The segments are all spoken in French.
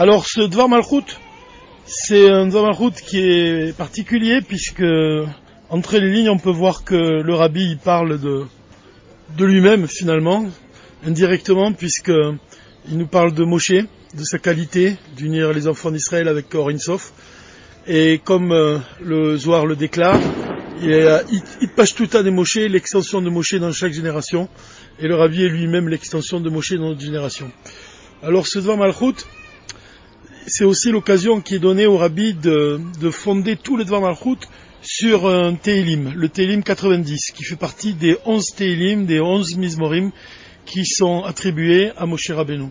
Alors ce Dvar Malchut, c'est un Dvar Malchut qui est particulier puisque entre les lignes on peut voir que le rabbi il parle de, de lui-même finalement, indirectement puisque il nous parle de Moshe, de sa qualité d'unir les enfants d'Israël avec Korinsof. Et comme euh, le Zohar le déclare, il, passe tout à des Moshe, l'extension de Moshe dans chaque génération, et le rabbi est lui-même l'extension de Moshe dans notre génération. Alors ce Dvar Malchut, c'est aussi l'occasion qui est donnée au rabbi de, fonder tout le Dvar sur un Teilim, le Teilim 90, qui fait partie des 11 Teilim, des 11 Mizmorim qui sont attribués à Moshe Rabbeinu.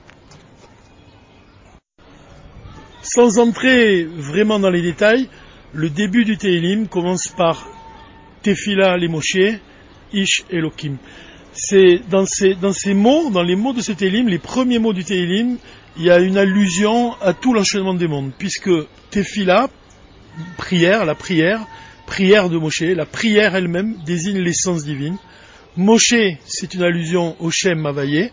Sans entrer vraiment dans les détails, le début du Teilim commence par Tefila les Moshe, Ish Elohim. C'est dans ces, dans ces mots, dans les mots de ce Teilim, les premiers mots du Teilim, il y a une allusion à tout l'enchaînement des mondes, puisque Tefila, prière, la prière, prière de Moshe, la prière elle-même désigne l'essence divine. Moshe, c'est une allusion au Shem Mavaye,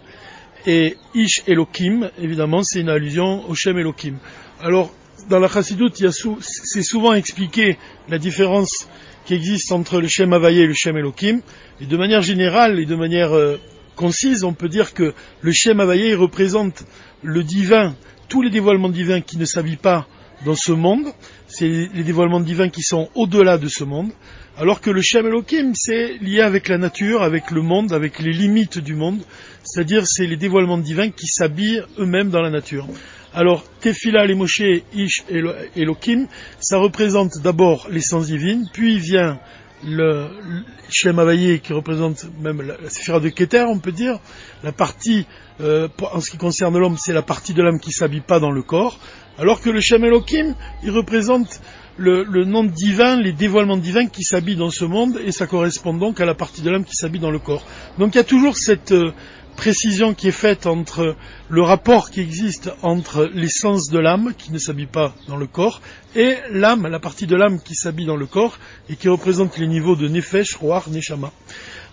et Ish Elohim, évidemment, c'est une allusion au Shem Elohim. Alors, dans la Chassidoute, c'est souvent expliqué la différence qui existe entre le Shem Mavaye et le Shem Elohim, et de manière générale et de manière euh, concise, on peut dire que le Shem Havaïe représente le divin, tous les dévoilements divins qui ne s'habillent pas dans ce monde, c'est les dévoilements divins qui sont au-delà de ce monde, alors que le Shem Elohim, c'est lié avec la nature, avec le monde, avec les limites du monde, c'est-à-dire c'est les dévoilements divins qui s'habillent eux-mêmes dans la nature. Alors, Tefila, les Moshe, Ish Elohim, ça représente d'abord l'essence divine, puis vient le Shem Havaïe qui représente même la, la de Keter, on peut dire, la partie, euh, en ce qui concerne l'homme, c'est la partie de l'âme qui s'habille pas dans le corps, alors que le Shem Elohim, il représente le, le, nom divin, les dévoilements divins qui s'habillent dans ce monde, et ça correspond donc à la partie de l'âme qui s'habille dans le corps. Donc il y a toujours cette, euh, précision qui est faite entre le rapport qui existe entre l'essence de l'âme, qui ne s'habille pas dans le corps, et l'âme, la partie de l'âme qui s'habille dans le corps, et qui représente les niveaux de Nefesh, Roar, Neshama.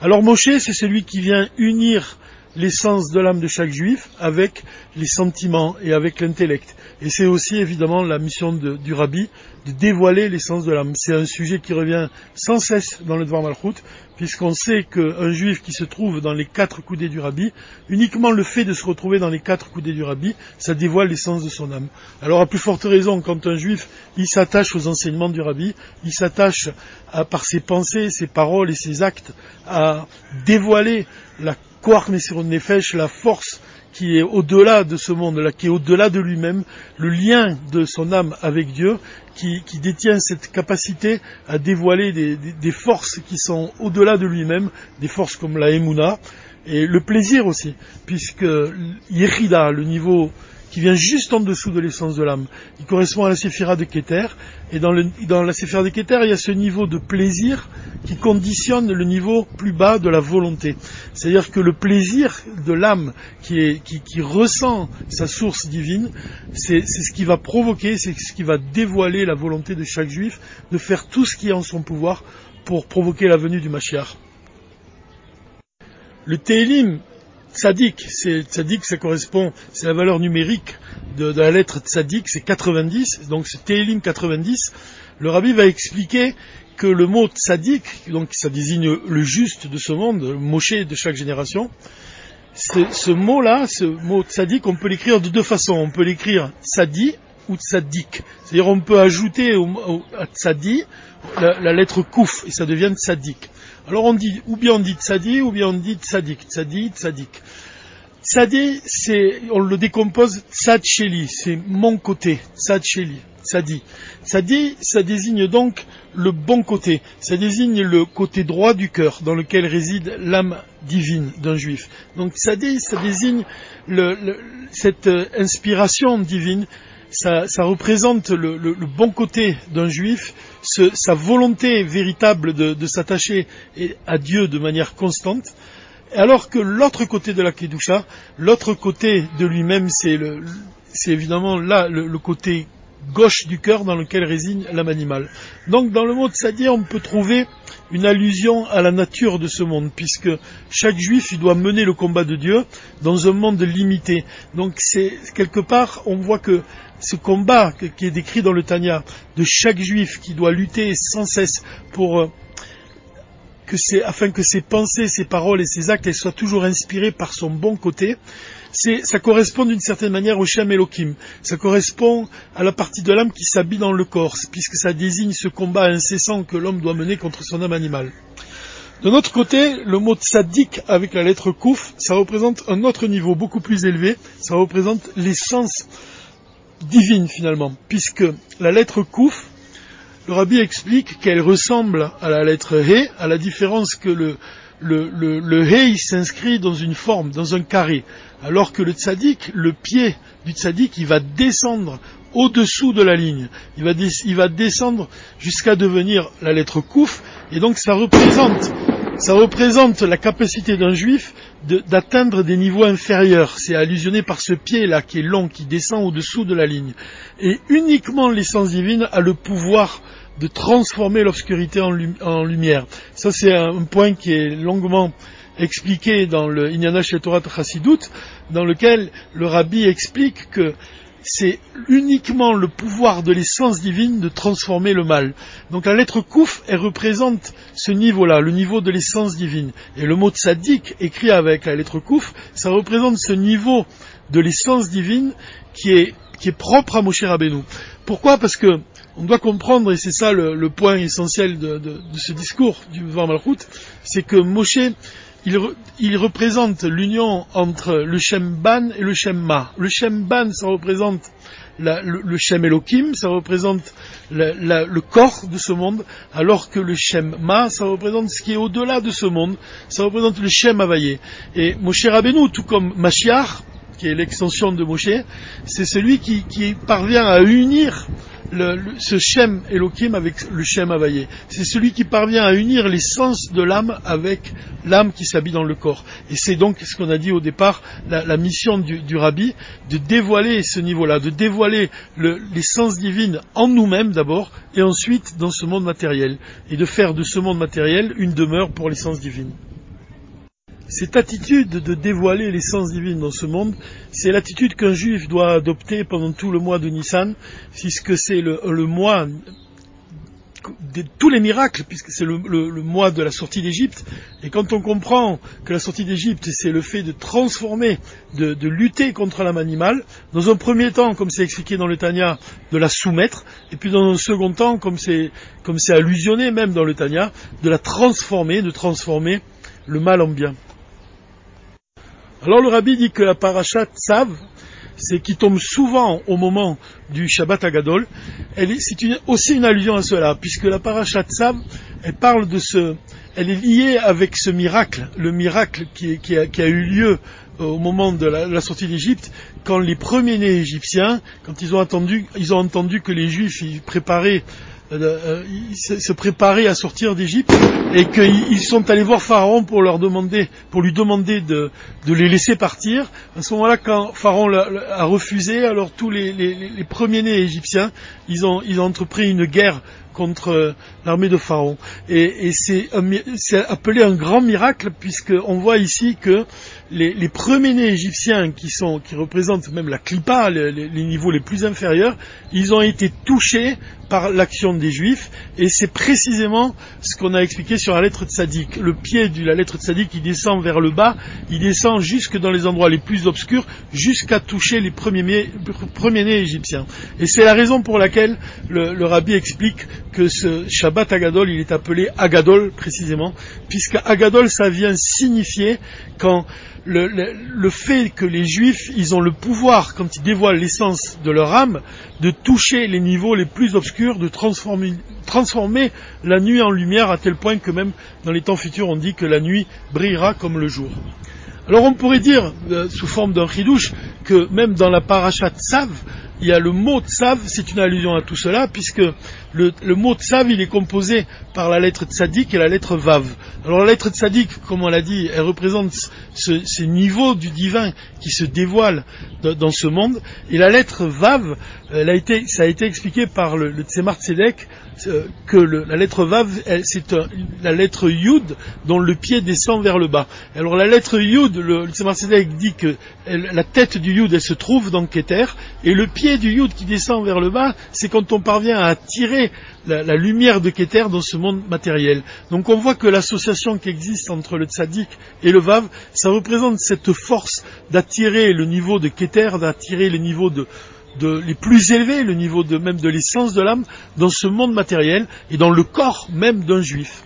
Alors Moshe, c'est celui qui vient unir l'essence de l'âme de chaque juif avec les sentiments et avec l'intellect. Et c'est aussi évidemment la mission du rabbi de dévoiler l'essence de l'âme. C'est un sujet qui revient sans cesse dans le Dvar Malchut, puisqu'on sait qu'un juif qui se trouve dans les quatre coudées du rabbi, uniquement le fait de se retrouver dans les quatre coudées du rabbi, ça dévoile l'essence de son âme. Alors à plus forte raison, quand un juif, il s'attache aux enseignements du rabbi, il s'attache par ses pensées, ses paroles et ses actes à dévoiler la Nefesh, la force qui est au-delà de ce monde-là, qui est au-delà de lui-même, le lien de son âme avec Dieu, qui, détient cette capacité à dévoiler des, forces qui sont au-delà de lui-même, des forces comme la Emouna, et le plaisir aussi, puisque Yechida, le niveau qui vient juste en dessous de l'essence de l'âme. Il correspond à la séphira de Keter, et dans, la séphira de Keter, il y a ce niveau de plaisir qui conditionne le niveau plus bas de la volonté. C'est-à-dire que le plaisir de l'âme qui, qui, ressent sa source divine, c'est ce qui va provoquer, c'est ce qui va dévoiler la volonté de chaque juif de faire tout ce qui est en son pouvoir pour provoquer la venue du Mashiach. Le Tzadik, c'est tzadik, ça correspond, c'est la valeur numérique de, la lettre tzadik, c'est 90, donc c'est Télim 90. Le rabbi va expliquer que le mot tzadik, donc ça désigne le juste de ce monde, le Moshe de chaque génération, ce mot-là, ce mot tzadik, on peut l'écrire de deux façons. On peut l'écrire tzadi ou tzadik. C'est-à-dire on peut ajouter au, à tzadi la, lettre kouf et ça devient tzadik. Alors on dit, ou bien on dit tzadi, ou bien on dit tzadik, tzadi, tzadik. Tzadi, c'est, on le décompose tzad c'est mon côté, tzad sheli, tzadi. Tzadi, ça désigne donc le bon côté, ça désigne le côté droit du cœur dans lequel réside l'âme divine d'un juif. Donc tzadi, ça désigne cette euh, inspiration divine ça, représente le, bon côté d'un juif, sa volonté véritable de, s'attacher à Dieu de manière constante, alors que l'autre côté de la Kedusha, l'autre côté de lui-même, c'est évidemment là le, côté gauche du cœur dans lequel réside l'âme animale. Donc dans le mot de on peut trouver une allusion à la nature de ce monde, puisque chaque juif doit mener le combat de Dieu dans un monde limité. Donc c'est quelque part, on voit que ce combat qui est décrit dans le Tanya de chaque juif qui doit lutter sans cesse pour euh, que afin que ses pensées, ses paroles et ses actes soient toujours inspirés par son bon côté, ça correspond d'une certaine manière au Shem Elohim. Ça correspond à la partie de l'âme qui s'habille dans le corps, puisque ça désigne ce combat incessant que l'homme doit mener contre son âme animale. De notre côté, le mot tzaddik avec la lettre kouf, ça représente un autre niveau beaucoup plus élevé, ça représente l'essence divine finalement, puisque la lettre kouf, le rabbi explique qu'elle ressemble à la lettre he, à la différence que le, le, he s'inscrit dans une forme, dans un carré, alors que le tzaddik, le pied du tzaddik, il va descendre au-dessous de la ligne. Il va, il va descendre jusqu'à devenir la lettre kouf, et donc ça représente, ça représente la capacité d'un juif d'atteindre des niveaux inférieurs. C'est allusionné par ce pied-là qui est long, qui descend au-dessous de la ligne. Et uniquement l'essence divine a le pouvoir de transformer l'obscurité en, lumière. Ça, c'est un point qui est longuement expliqué dans le Inyana Torah Chassidut, dans lequel le rabbi explique que c'est uniquement le pouvoir de l'essence divine de transformer le mal. Donc la lettre Kouf, elle représente ce niveau-là, le niveau de l'essence divine. Et le mot tzaddik, écrit avec la lettre Kouf, ça représente ce niveau de l'essence divine qui est, qui est propre à Moshe Rabbeinu. Pourquoi? Parce que on doit comprendre, et c'est ça le, point essentiel de, ce discours du Var Malchut, c'est que Moshe, il, représente l'union entre le Shem Ban et le Shem Ma. Le Shem Ban, ça représente le, Shem Elohim, ça représente le corps de ce monde, alors que le Shem Ma, ça représente ce qui est au-delà de ce monde, ça représente le Shem Availlé. Et Moshe Rabbeinu, tout comme Mashiach, qui est l'extension de Moshe, c'est celui qui, parvient à unir ce Shem Elohim avec le Shem Availlé. C'est celui qui parvient à unir l'essence de l'âme avec l'âme qui s'habille dans le corps. Et c'est donc ce qu'on a dit au départ, la, mission du, du, rabbi, de dévoiler ce niveau-là, de dévoiler l'essence divine en nous-mêmes d'abord, et ensuite dans ce monde matériel, et de faire de ce monde matériel une demeure pour l'essence divine. Cette attitude de dévoiler l'essence divine dans ce monde, c'est l'attitude qu'un juif doit adopter pendant tout le mois de Nissan, puisque c'est le, mois de tous les miracles, puisque c'est le, mois de la sortie d'Égypte. Et quand on comprend que la sortie d'Égypte, c'est le fait de transformer, de, lutter contre l'âme animale, dans un premier temps, comme c'est expliqué dans le Tanya, de la soumettre, et puis dans un second temps, comme c'est, comme c'est allusionné même dans le Tanya, de la transformer, de transformer le mal en bien. Alors le rabbi dit que la parachat Tzav, c'est qui tombe souvent au moment du Shabbat Agadol, c'est aussi une allusion à cela, puisque la parachat Tzav, elle parle de ce, elle est liée avec ce miracle, le miracle qui, a, eu lieu euh, au moment de la, sortie d'Égypte, quand les premiers-nés égyptiens, quand ils ont entendu, ils ont entendu que les Juifs ils préparaient euh, euh, se préparer à sortir d'Égypte et qu'ils sont allés voir Pharaon pour leur demander, pour lui demander de, les laisser partir. À ce moment-là, quand Pharaon a, refusé, alors tous les, premiers-nés égyptiens, ils ont, ils ont entrepris une guerre contre euh, l'armée de Pharaon. Et, c'est appelé un grand miracle puisqu'on voit ici que les, premiers-nés égyptiens qui, sont, qui représentent même la clipa, les, les, niveaux les plus inférieurs, ils ont été touchés par l'action des Juifs et c'est précisément ce qu'on a expliqué sur la lettre de Sadiq. Le pied de la lettre de Sadiq, il descend vers le bas, il descend jusque dans les endroits les plus obscurs, jusqu'à toucher les premiers-nés premiers égyptiens. Et c'est la raison pour laquelle le, le rabbi explique que ce Shabbat Agadol, il est appelé Agadol précisément, puisque Agadol, ça vient signifier quand le, fait que les juifs, ils ont le pouvoir, quand ils dévoilent l'essence de leur âme, de toucher les niveaux les plus obscurs, de transformer, la nuit en lumière à tel point que même dans les temps futurs, on dit que la nuit brillera comme le jour. Alors on pourrait dire, euh, sous forme d'un chidouche, que même dans la parachat Sav, il y a le mot tsav, c'est une allusion à tout cela, puisque le, mot tsav, il est composé par la lettre tzadik et la lettre vav. Alors la lettre tzadik, comme on l'a dit, elle représente ce, ces niveaux du divin qui se dévoilent dans, ce monde, et la lettre vav, ça a été expliqué par le, le euh, que la lettre Vav, c'est la lettre Yud dont le pied descend vers le bas. Alors la lettre Yud, le, le dit que la tête du Yud, elle se trouve dans Keter, et le pied du Yud qui descend vers le bas, c'est quand on parvient à attirer la, lumière de Keter dans ce monde matériel. Donc on voit que l'association qui existe entre le Tzadik et le Vav, ça représente cette force d'attirer le niveau de Keter, d'attirer le niveau de, les plus élevés, le niveau même de l'essence de l'âme, dans ce monde matériel et dans le corps même d'un juif.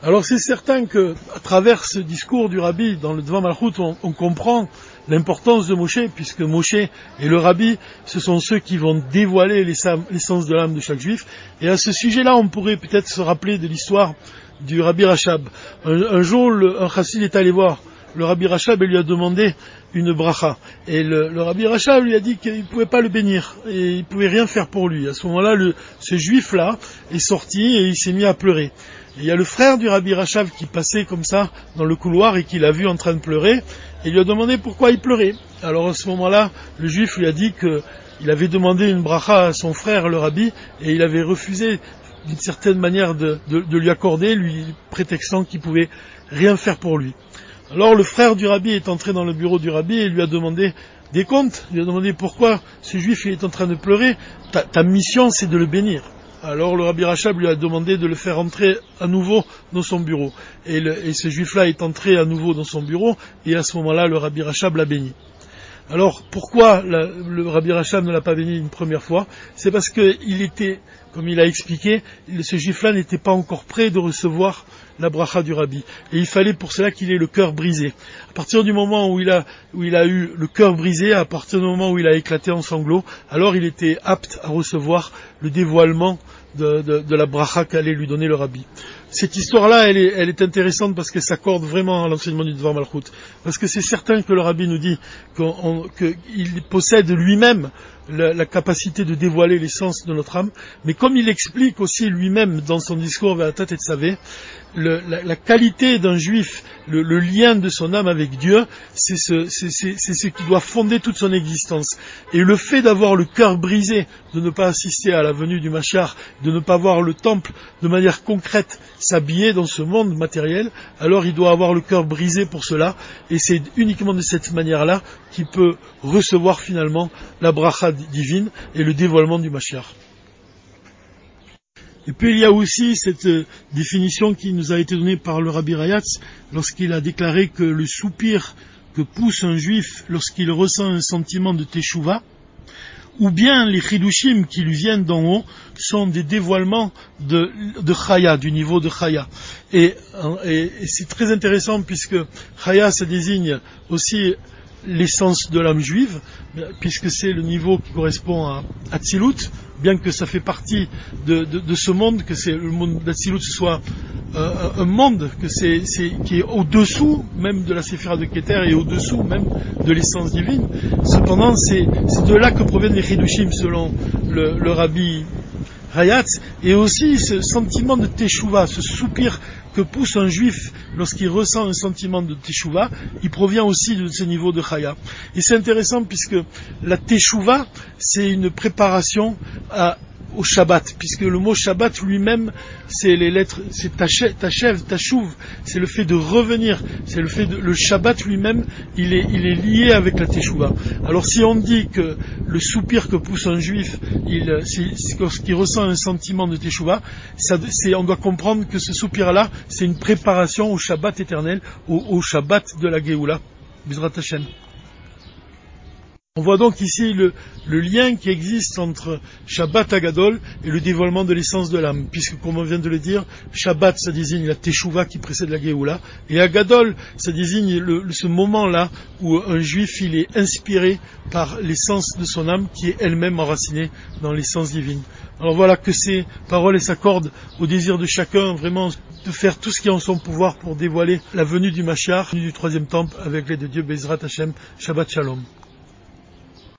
Alors c'est certain que, à travers ce discours du rabbi dans le Devant Malchut, on, comprend l'importance de Moshe, puisque Moshe et le rabbi, ce sont ceux qui vont dévoiler l'essence de l'âme de chaque juif. Et à ce sujet-là, on pourrait peut-être se rappeler de l'histoire du rabbi Rachab. Un, jour, un chassid est allé voir le rabbi Rachab lui a demandé une bracha. Et le, rabbi Rachab lui a dit qu'il ne pouvait pas le bénir et il ne pouvait rien faire pour lui. À ce moment-là, ce juif-là est sorti et il s'est mis à pleurer. il y a le frère du rabbi Rachab qui passait comme ça dans le couloir et qui l'a vu en train de pleurer et lui a demandé pourquoi il pleurait. Alors à ce moment-là, le juif lui a dit qu'il avait demandé une bracha à son frère, le rabbi, et il avait refusé d'une certaine manière de, de lui accorder, lui prétextant qu'il pouvait rien faire pour lui. Alors le frère du rabbi est entré dans le bureau du rabbi et lui a demandé des comptes. Lui a demandé pourquoi ce juif est en train de pleurer. Ta, mission c'est de le bénir. Alors le rabbi Rachab lui a demandé de le faire entrer à nouveau dans son bureau. Et, ce juif-là est entré à nouveau dans son bureau et à ce moment-là le rabbi Rachab l'a béni. Alors pourquoi le rabbi Rachab ne l'a pas béni une première fois? C'est parce qu'il était, comme il a expliqué, ce juif-là n'était pas encore prêt de recevoir la bracha du rabbi. Et il fallait pour cela qu'il ait le cœur brisé. À partir du moment où il a, eu le cœur brisé, à partir du moment où il a éclaté en sanglots, alors il était apte à recevoir le dévoilement de, la bracha qu'allait lui donner le rabbi. Cette histoire-là, elle est, intéressante parce qu'elle s'accorde vraiment à l'enseignement du Dvar Malchut. Parce que c'est certain que le rabbi nous dit qu'il possède lui-même la, capacité de dévoiler l'essence de notre âme, mais comme il explique aussi lui-même dans son discours vers la tête et de savé, la, qualité d'un juif, le, lien de son âme avec Dieu, c'est ce, qui doit fonder toute son existence. Et le fait d'avoir le cœur brisé, de ne pas assister à la venue du Machar, de ne pas voir le temple de manière concrète s'habiller dans ce monde matériel, alors il doit avoir le cœur brisé pour cela, et c'est uniquement de cette manière-là qu'il peut recevoir finalement la bracha divine et le dévoilement du Machar. Et puis il y a aussi cette euh, définition qui nous a été donnée par le Rabbi Rayatz lorsqu'il a déclaré que le soupir que pousse un juif lorsqu'il ressent un sentiment de teshuva, ou bien les chidushim qui lui viennent d'en haut sont des dévoilements de, chaya, du niveau de chaya. Et, et c'est très intéressant puisque chaya ça désigne aussi l'essence de l'âme juive, puisque c'est le niveau qui correspond à Atzilut, bien que ça fait partie de, ce monde, que c'est le monde d'Atzilut, ce soit euh, un monde que qui est au-dessous même de la séphira de Keter et au-dessous même de l'essence divine. Cependant, c'est, de là que proviennent les Chidushim, selon le, rabbi Hayatz, et aussi ce sentiment de Teshuvah, ce soupir que pousse un juif lorsqu'il ressent un sentiment de Teshuvah, il provient aussi de ce niveau de Chaya. Et c'est intéressant puisque la Teshuvah, c'est une préparation à, au Shabbat, puisque le mot Shabbat lui-même, c'est les lettres, c'est tachev, tachouv, c'est le fait de revenir, c'est le fait de, le Shabbat lui-même, il est, il est lié avec la Teshuvah. Alors si on dit que le soupir que pousse un juif, il, lorsqu'il ressent un sentiment de Teshuvah, ça, on doit comprendre que ce soupir-là, c'est une préparation au Shabbat éternel, au, au Shabbat de la Géoula. On voit donc ici le, lien qui existe entre Shabbat Agadol et le dévoilement de l'essence de l'âme, puisque comme on vient de le dire, Shabbat ça désigne la Teshuvah qui précède la Géoula, et Agadol ça désigne ce moment-là où un juif il est inspiré par l'essence de son âme qui est elle-même enracinée dans l'essence divine. Alors voilà que ces paroles s'accordent au désir de chacun vraiment de faire tout ce qui est en son pouvoir pour dévoiler la venue du Mashiach, du troisième temple avec l'aide de Dieu Bezrat Hashem, Shabbat Shalom.